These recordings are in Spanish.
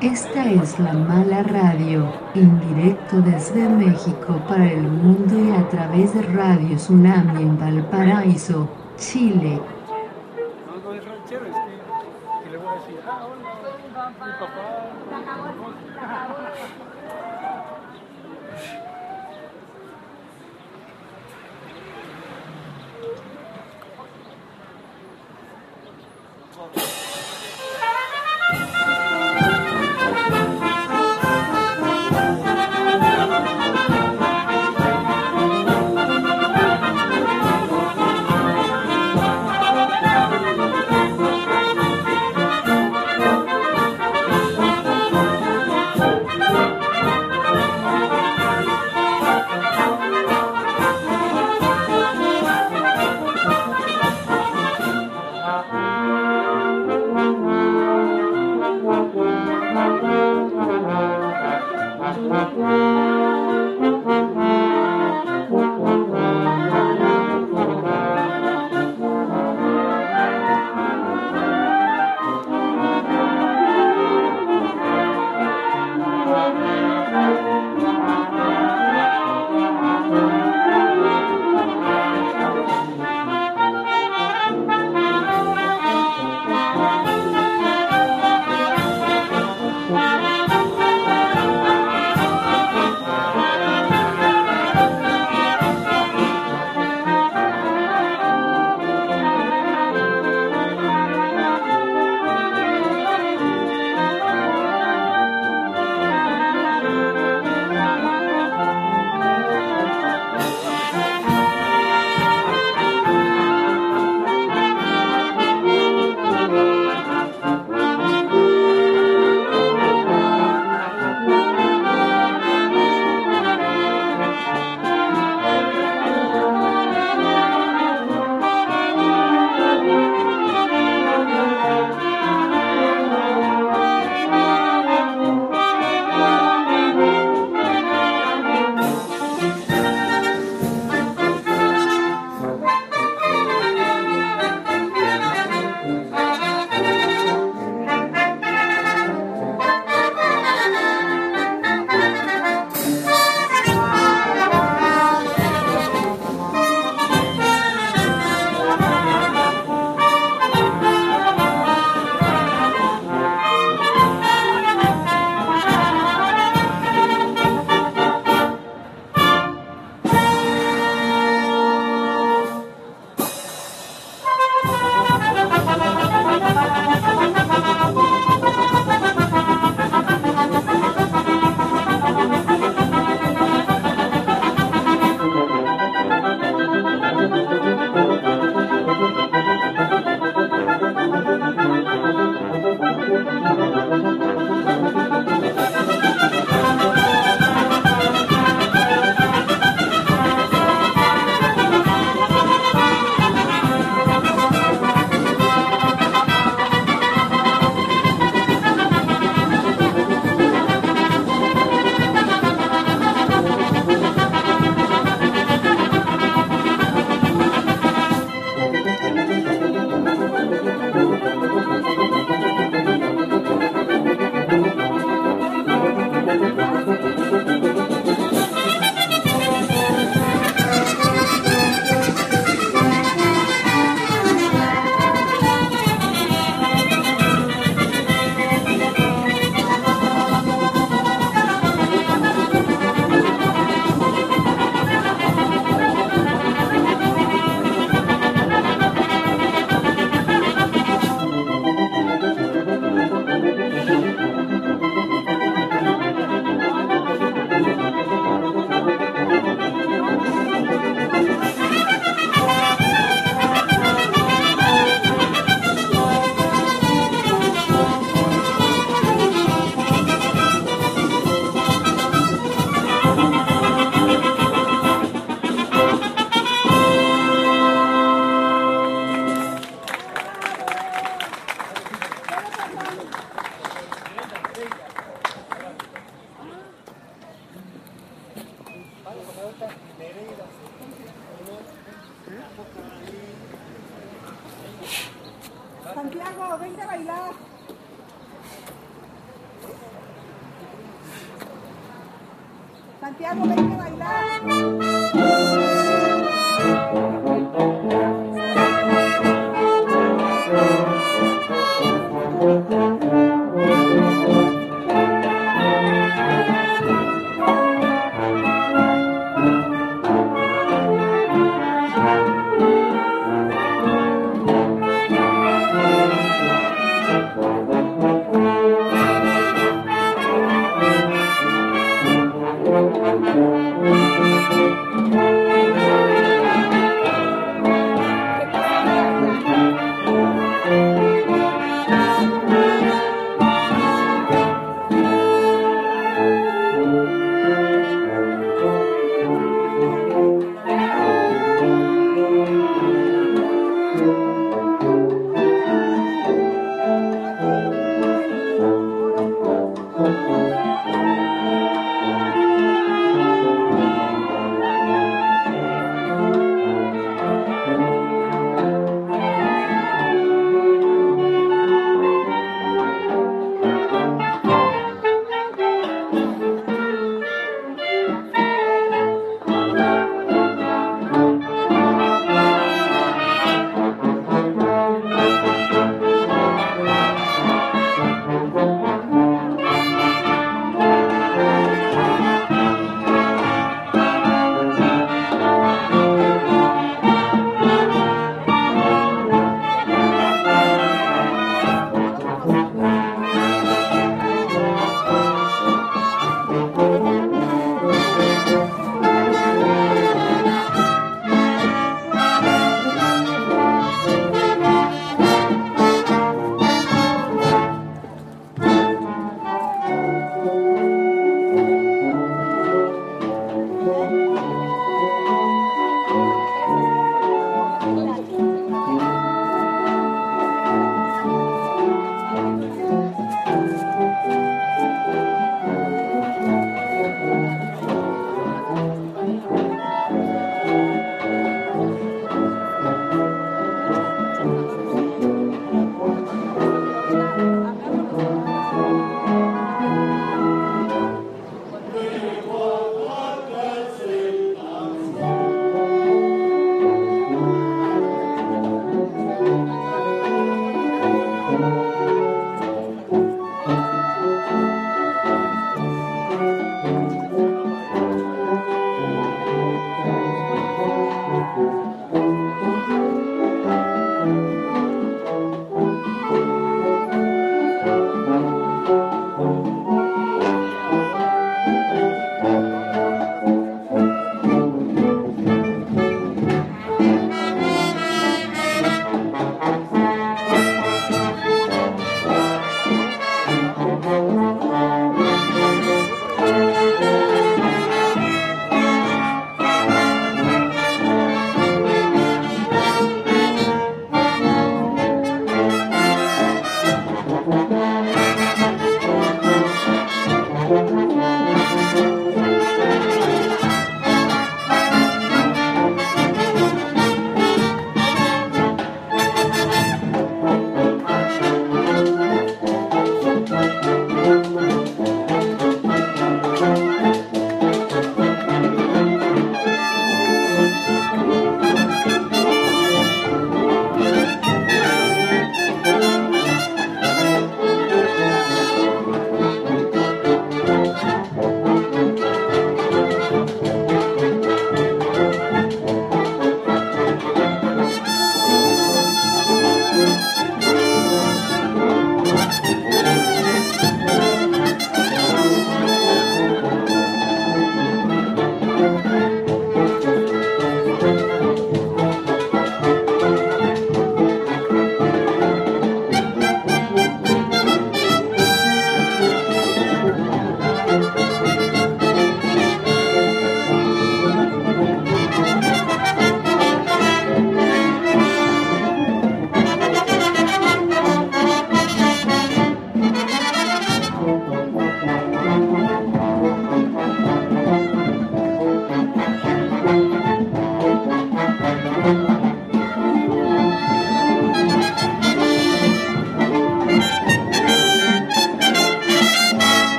Esta es la mala radio, en directo desde México para el mundo y a través de Radio Tsunami en Valparaíso, Chile. Santiago, venga a bailar. Santiago, venga a bailar.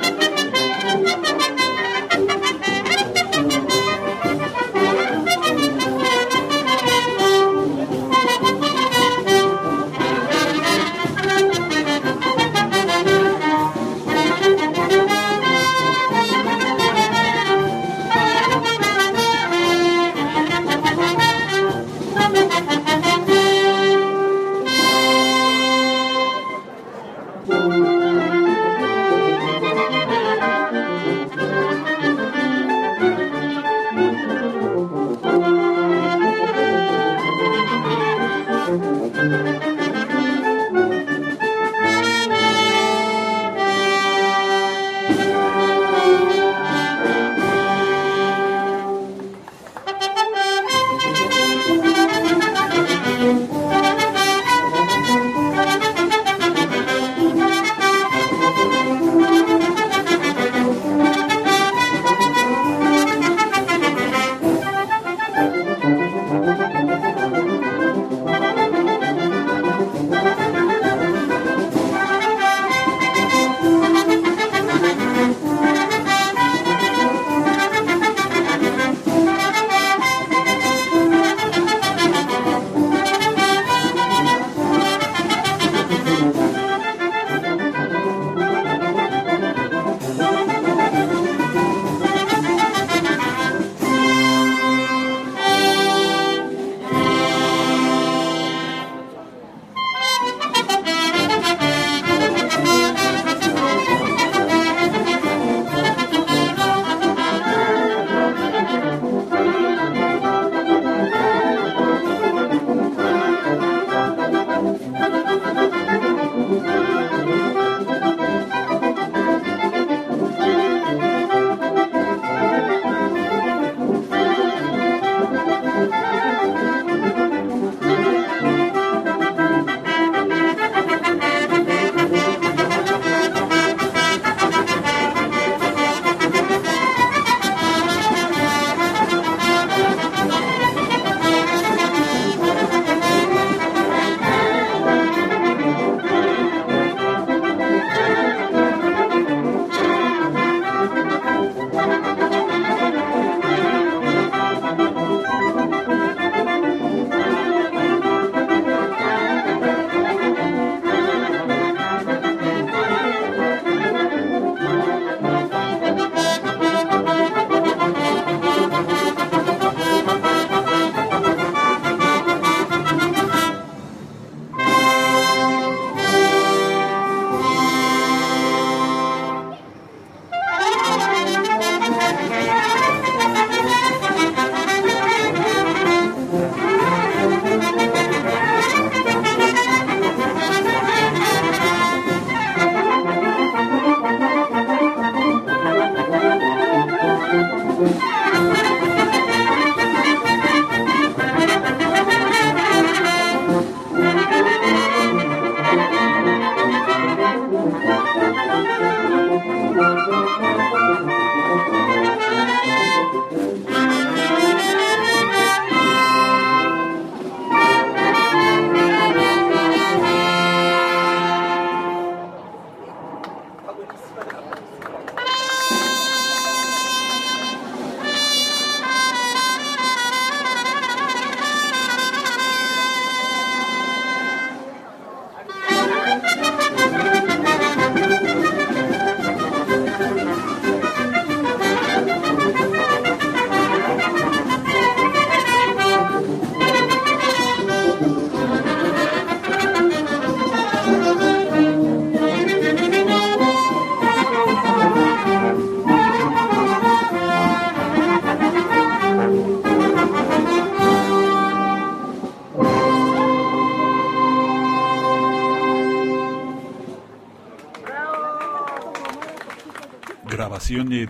Grabación y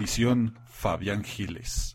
edición Fabián Giles.